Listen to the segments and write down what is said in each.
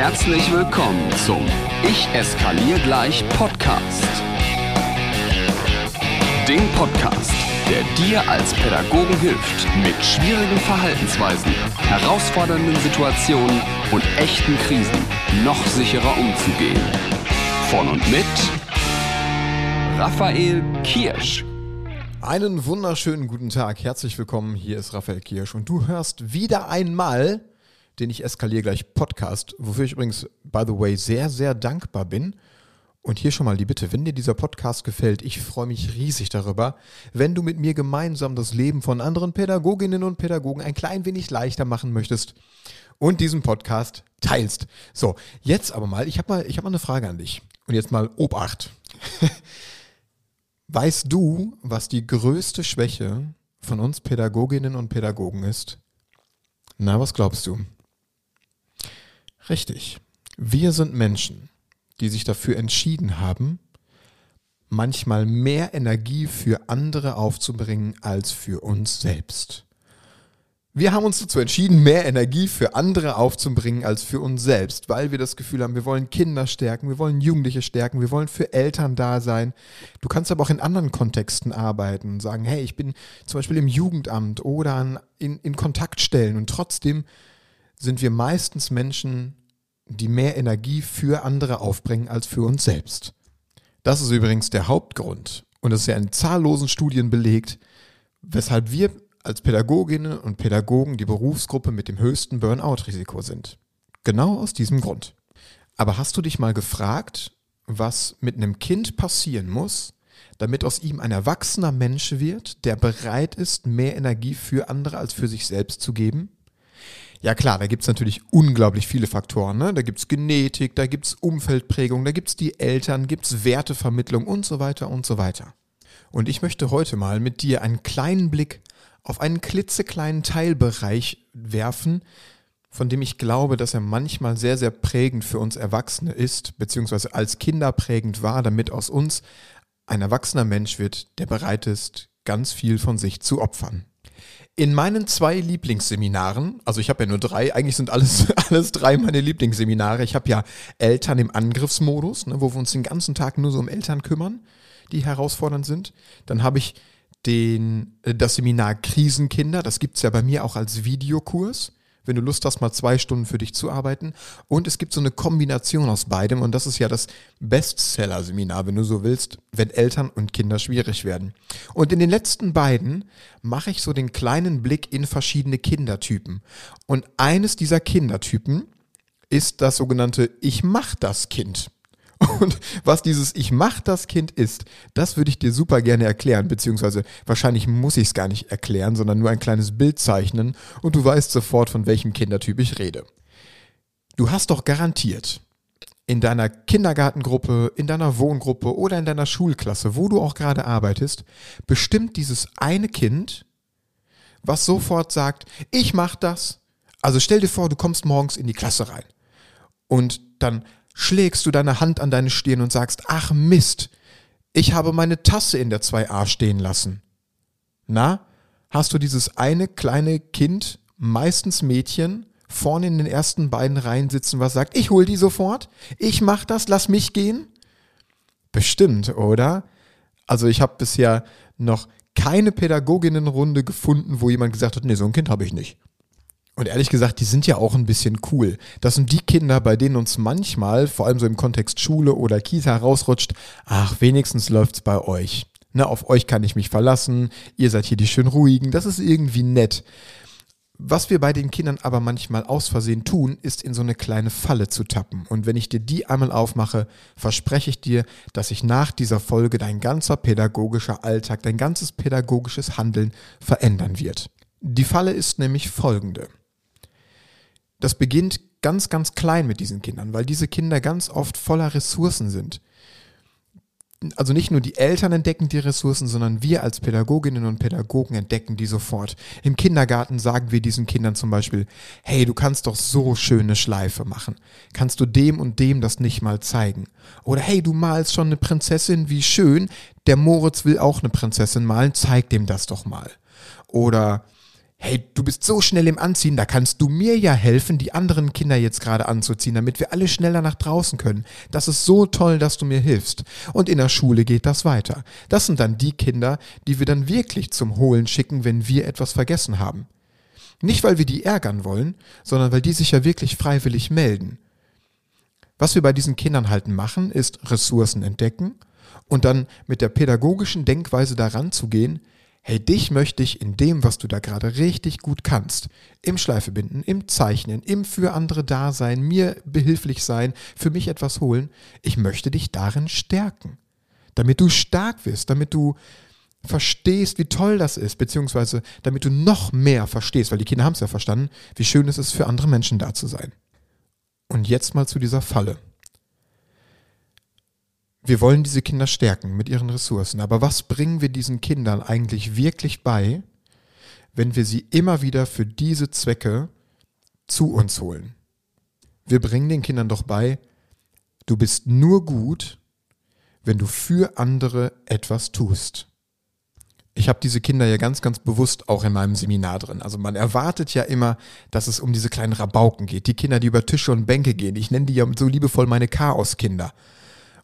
Herzlich willkommen zum Ich eskaliere gleich Podcast. Dem Podcast, der dir als Pädagogen hilft, mit schwierigen Verhaltensweisen, herausfordernden Situationen und echten Krisen noch sicherer umzugehen. Von und mit Raphael Kirsch. Einen wunderschönen guten Tag, herzlich willkommen. Hier ist Raphael Kirsch und du hörst wieder einmal den Ich eskaliere gleich Podcast, wofür ich übrigens, by the way, sehr, sehr dankbar bin. Und hier schon mal die Bitte, wenn dir dieser Podcast gefällt, ich freue mich riesig darüber, wenn du mit mir gemeinsam das Leben von anderen Pädagoginnen und Pädagogen ein klein wenig leichter machen möchtest und diesen Podcast teilst. So, jetzt aber mal, ich habe mal, hab mal eine Frage an dich. Und jetzt mal Obacht. weißt du, was die größte Schwäche von uns Pädagoginnen und Pädagogen ist? Na, was glaubst du? Richtig. Wir sind Menschen, die sich dafür entschieden haben, manchmal mehr Energie für andere aufzubringen als für uns selbst. Wir haben uns dazu entschieden, mehr Energie für andere aufzubringen als für uns selbst, weil wir das Gefühl haben, wir wollen Kinder stärken, wir wollen Jugendliche stärken, wir wollen für Eltern da sein. Du kannst aber auch in anderen Kontexten arbeiten und sagen, hey, ich bin zum Beispiel im Jugendamt oder in, in Kontaktstellen und trotzdem sind wir meistens Menschen, die mehr Energie für andere aufbringen als für uns selbst. Das ist übrigens der Hauptgrund und das ist ja in zahllosen Studien belegt, weshalb wir als Pädagoginnen und Pädagogen die Berufsgruppe mit dem höchsten Burnout-Risiko sind. Genau aus diesem Grund. Aber hast du dich mal gefragt, was mit einem Kind passieren muss, damit aus ihm ein erwachsener Mensch wird, der bereit ist, mehr Energie für andere als für sich selbst zu geben? Ja klar, da gibt's natürlich unglaublich viele Faktoren. Ne? Da gibt's Genetik, da gibt's Umfeldprägung, da gibt's die Eltern, gibt's Wertevermittlung und so weiter und so weiter. Und ich möchte heute mal mit dir einen kleinen Blick auf einen klitzekleinen Teilbereich werfen, von dem ich glaube, dass er manchmal sehr, sehr prägend für uns Erwachsene ist, beziehungsweise als Kinder prägend war, damit aus uns ein erwachsener Mensch wird, der bereit ist, ganz viel von sich zu opfern. In meinen zwei Lieblingsseminaren, also ich habe ja nur drei, eigentlich sind alles, alles drei meine Lieblingsseminare. Ich habe ja Eltern im Angriffsmodus, ne, wo wir uns den ganzen Tag nur so um Eltern kümmern, die herausfordernd sind. Dann habe ich den, äh, das Seminar Krisenkinder, das gibt es ja bei mir auch als Videokurs wenn du Lust hast, mal zwei Stunden für dich zu arbeiten. Und es gibt so eine Kombination aus beidem und das ist ja das Bestseller-Seminar, wenn du so willst, wenn Eltern und Kinder schwierig werden. Und in den letzten beiden mache ich so den kleinen Blick in verschiedene Kindertypen. Und eines dieser Kindertypen ist das sogenannte Ich mach das Kind. Und was dieses Ich mach das Kind ist, das würde ich dir super gerne erklären, beziehungsweise wahrscheinlich muss ich es gar nicht erklären, sondern nur ein kleines Bild zeichnen und du weißt sofort, von welchem Kindertyp ich rede. Du hast doch garantiert in deiner Kindergartengruppe, in deiner Wohngruppe oder in deiner Schulklasse, wo du auch gerade arbeitest, bestimmt dieses eine Kind, was sofort sagt, ich mach das. Also stell dir vor, du kommst morgens in die Klasse rein und dann schlägst du deine Hand an deine Stirn und sagst, ach Mist, ich habe meine Tasse in der 2a stehen lassen. Na, hast du dieses eine kleine Kind, meistens Mädchen, vorne in den ersten beiden Reihen sitzen, was sagt, ich hol die sofort, ich mach das, lass mich gehen? Bestimmt, oder? Also ich habe bisher noch keine Pädagoginnenrunde gefunden, wo jemand gesagt hat, nee, so ein Kind habe ich nicht. Und ehrlich gesagt, die sind ja auch ein bisschen cool. Das sind die Kinder, bei denen uns manchmal, vor allem so im Kontext Schule oder Kita rausrutscht, ach, wenigstens läuft's bei euch. Na, auf euch kann ich mich verlassen, ihr seid hier die schön ruhigen, das ist irgendwie nett. Was wir bei den Kindern aber manchmal aus Versehen tun, ist in so eine kleine Falle zu tappen. Und wenn ich dir die einmal aufmache, verspreche ich dir, dass sich nach dieser Folge dein ganzer pädagogischer Alltag, dein ganzes pädagogisches Handeln verändern wird. Die Falle ist nämlich folgende das beginnt ganz, ganz klein mit diesen Kindern, weil diese Kinder ganz oft voller Ressourcen sind. Also nicht nur die Eltern entdecken die Ressourcen, sondern wir als Pädagoginnen und Pädagogen entdecken die sofort. Im Kindergarten sagen wir diesen Kindern zum Beispiel, hey, du kannst doch so schöne Schleife machen. Kannst du dem und dem das nicht mal zeigen? Oder hey, du malst schon eine Prinzessin, wie schön. Der Moritz will auch eine Prinzessin malen, zeig dem das doch mal. Oder hey, du bist so schnell im Anziehen, da kannst du mir ja helfen, die anderen Kinder jetzt gerade anzuziehen, damit wir alle schneller nach draußen können. Das ist so toll, dass du mir hilfst. Und in der Schule geht das weiter. Das sind dann die Kinder, die wir dann wirklich zum Holen schicken, wenn wir etwas vergessen haben. Nicht, weil wir die ärgern wollen, sondern weil die sich ja wirklich freiwillig melden. Was wir bei diesen Kindern halt machen, ist Ressourcen entdecken und dann mit der pädagogischen Denkweise daran zu gehen, hey, dich möchte ich in dem, was du da gerade richtig gut kannst, im Schleifebinden, im Zeichnen, im für andere Dasein, mir behilflich sein, für mich etwas holen, ich möchte dich darin stärken, damit du stark wirst, damit du verstehst, wie toll das ist, beziehungsweise damit du noch mehr verstehst, weil die Kinder haben es ja verstanden, wie schön es ist, für andere Menschen da zu sein. Und jetzt mal zu dieser Falle. Wir wollen diese Kinder stärken mit ihren Ressourcen, aber was bringen wir diesen Kindern eigentlich wirklich bei, wenn wir sie immer wieder für diese Zwecke zu uns holen? Wir bringen den Kindern doch bei, du bist nur gut, wenn du für andere etwas tust. Ich habe diese Kinder ja ganz, ganz bewusst auch in meinem Seminar drin. Also man erwartet ja immer, dass es um diese kleinen Rabauken geht. Die Kinder, die über Tische und Bänke gehen. Ich nenne die ja so liebevoll meine Chaoskinder.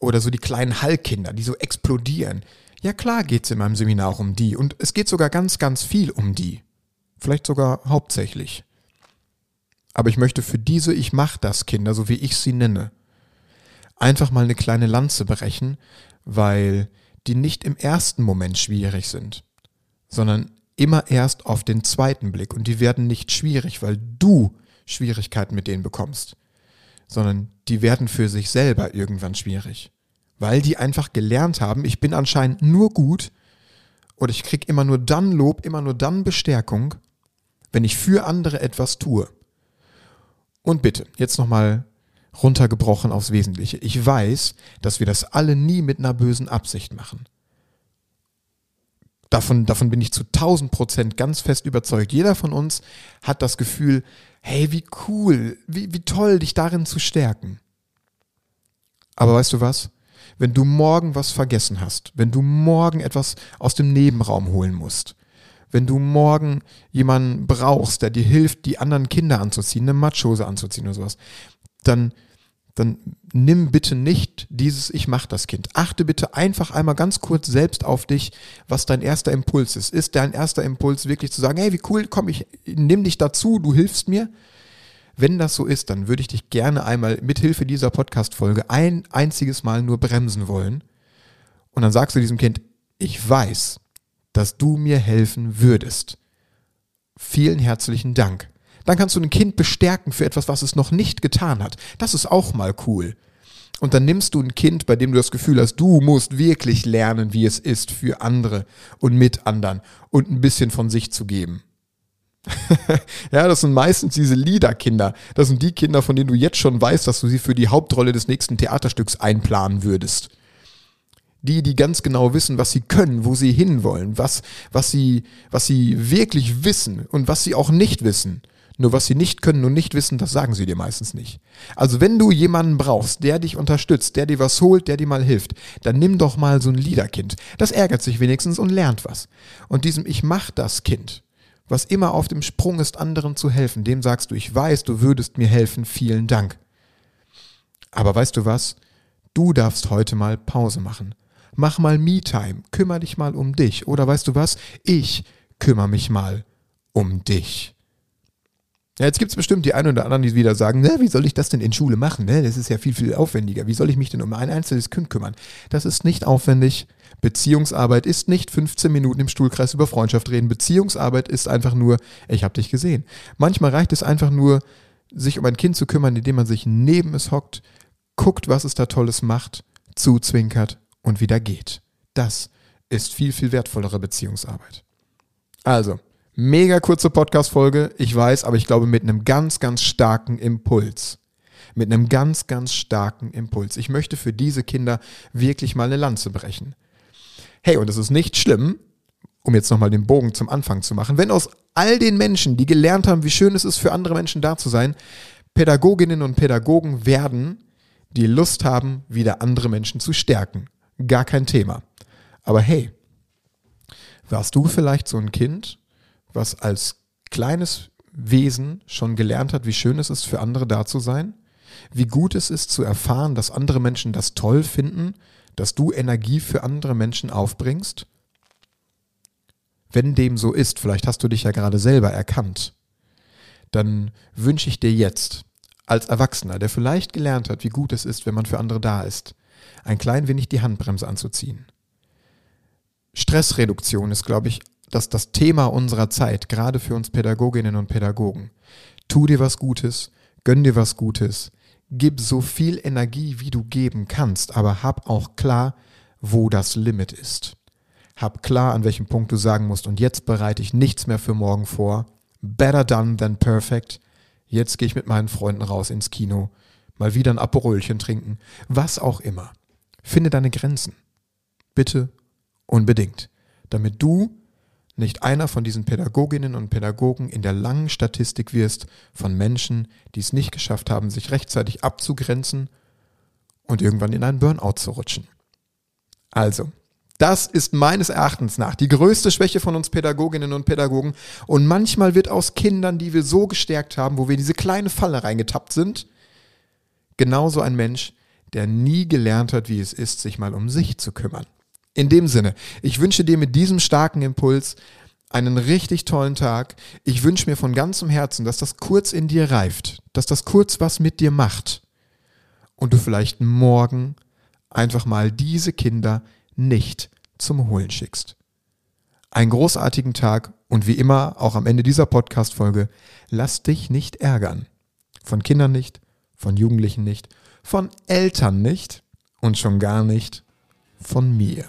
Oder so die kleinen Hallkinder, die so explodieren. Ja klar geht es in meinem Seminar auch um die. Und es geht sogar ganz, ganz viel um die. Vielleicht sogar hauptsächlich. Aber ich möchte für diese Ich mach das Kinder, so wie ich sie nenne, einfach mal eine kleine Lanze brechen, weil die nicht im ersten Moment schwierig sind, sondern immer erst auf den zweiten Blick. Und die werden nicht schwierig, weil du Schwierigkeiten mit denen bekommst, sondern die werden für sich selber irgendwann schwierig. Weil die einfach gelernt haben, ich bin anscheinend nur gut oder ich kriege immer nur dann Lob, immer nur dann Bestärkung, wenn ich für andere etwas tue. Und bitte, jetzt nochmal runtergebrochen aufs Wesentliche. Ich weiß, dass wir das alle nie mit einer bösen Absicht machen. Davon, davon bin ich zu 1000 Prozent ganz fest überzeugt. Jeder von uns hat das Gefühl, hey, wie cool, wie, wie toll, dich darin zu stärken. Aber weißt du was? Wenn du morgen was vergessen hast, wenn du morgen etwas aus dem Nebenraum holen musst, wenn du morgen jemanden brauchst, der dir hilft, die anderen Kinder anzuziehen, eine Matschhose anzuziehen oder sowas, dann, dann nimm bitte nicht dieses Ich mach das Kind. Achte bitte einfach einmal ganz kurz selbst auf dich, was dein erster Impuls ist. Ist dein erster Impuls wirklich zu sagen, hey, wie cool, komm, ich nimm dich dazu, du hilfst mir? Wenn das so ist, dann würde ich dich gerne einmal mithilfe dieser Podcast-Folge ein einziges Mal nur bremsen wollen. Und dann sagst du diesem Kind, ich weiß, dass du mir helfen würdest. Vielen herzlichen Dank. Dann kannst du ein Kind bestärken für etwas, was es noch nicht getan hat. Das ist auch mal cool. Und dann nimmst du ein Kind, bei dem du das Gefühl hast, du musst wirklich lernen, wie es ist, für andere und mit anderen und ein bisschen von sich zu geben. ja, das sind meistens diese Liederkinder. Das sind die Kinder, von denen du jetzt schon weißt, dass du sie für die Hauptrolle des nächsten Theaterstücks einplanen würdest. Die, die ganz genau wissen, was sie können, wo sie hinwollen, was, was sie, was sie wirklich wissen und was sie auch nicht wissen. Nur was sie nicht können und nicht wissen, das sagen sie dir meistens nicht. Also wenn du jemanden brauchst, der dich unterstützt, der dir was holt, der dir mal hilft, dann nimm doch mal so ein Liederkind. Das ärgert sich wenigstens und lernt was. Und diesem Ich mach das Kind, was immer auf dem Sprung ist, anderen zu helfen, dem sagst du, ich weiß, du würdest mir helfen, vielen Dank. Aber weißt du was? Du darfst heute mal Pause machen. Mach mal Me-Time, kümmere dich mal um dich. Oder weißt du was? Ich kümmere mich mal um dich. Ja, jetzt gibt es bestimmt die einen oder anderen, die wieder sagen, ne, wie soll ich das denn in Schule machen? Ne? Das ist ja viel, viel aufwendiger. Wie soll ich mich denn um ein einzelnes Kind kümmern? Das ist nicht aufwendig. Beziehungsarbeit ist nicht 15 Minuten im Stuhlkreis über Freundschaft reden. Beziehungsarbeit ist einfach nur, ich habe dich gesehen. Manchmal reicht es einfach nur, sich um ein Kind zu kümmern, indem man sich neben es hockt, guckt, was es da Tolles macht, zuzwinkert und wieder geht. Das ist viel, viel wertvollere Beziehungsarbeit. Also, Mega kurze Podcast-Folge, ich weiß, aber ich glaube mit einem ganz, ganz starken Impuls. Mit einem ganz, ganz starken Impuls. Ich möchte für diese Kinder wirklich mal eine Lanze brechen. Hey, und es ist nicht schlimm, um jetzt nochmal den Bogen zum Anfang zu machen, wenn aus all den Menschen, die gelernt haben, wie schön es ist, für andere Menschen da zu sein, Pädagoginnen und Pädagogen werden, die Lust haben, wieder andere Menschen zu stärken. Gar kein Thema. Aber hey, warst du vielleicht so ein Kind, was als kleines Wesen schon gelernt hat, wie schön es ist, für andere da zu sein, wie gut es ist zu erfahren, dass andere Menschen das toll finden, dass du Energie für andere Menschen aufbringst? Wenn dem so ist, vielleicht hast du dich ja gerade selber erkannt, dann wünsche ich dir jetzt als Erwachsener, der vielleicht gelernt hat, wie gut es ist, wenn man für andere da ist, ein klein wenig die Handbremse anzuziehen. Stressreduktion ist, glaube ich, das, das Thema unserer Zeit, gerade für uns Pädagoginnen und Pädagogen. Tu dir was Gutes, gönn dir was Gutes, gib so viel Energie, wie du geben kannst, aber hab auch klar, wo das Limit ist. Hab klar, an welchem Punkt du sagen musst, und jetzt bereite ich nichts mehr für morgen vor. Better done than perfect. Jetzt gehe ich mit meinen Freunden raus ins Kino, mal wieder ein Aperolchen trinken, was auch immer. Finde deine Grenzen. Bitte unbedingt, damit du nicht einer von diesen Pädagoginnen und Pädagogen in der langen Statistik wirst von Menschen, die es nicht geschafft haben, sich rechtzeitig abzugrenzen und irgendwann in einen Burnout zu rutschen. Also, das ist meines Erachtens nach die größte Schwäche von uns Pädagoginnen und Pädagogen. Und manchmal wird aus Kindern, die wir so gestärkt haben, wo wir in diese kleine Falle reingetappt sind, genauso ein Mensch, der nie gelernt hat, wie es ist, sich mal um sich zu kümmern. In dem Sinne, ich wünsche dir mit diesem starken Impuls einen richtig tollen Tag. Ich wünsche mir von ganzem Herzen, dass das kurz in dir reift, dass das kurz was mit dir macht und du vielleicht morgen einfach mal diese Kinder nicht zum Holen schickst. Einen großartigen Tag und wie immer auch am Ende dieser Podcast-Folge, lass dich nicht ärgern. Von Kindern nicht, von Jugendlichen nicht, von Eltern nicht und schon gar nicht von mir.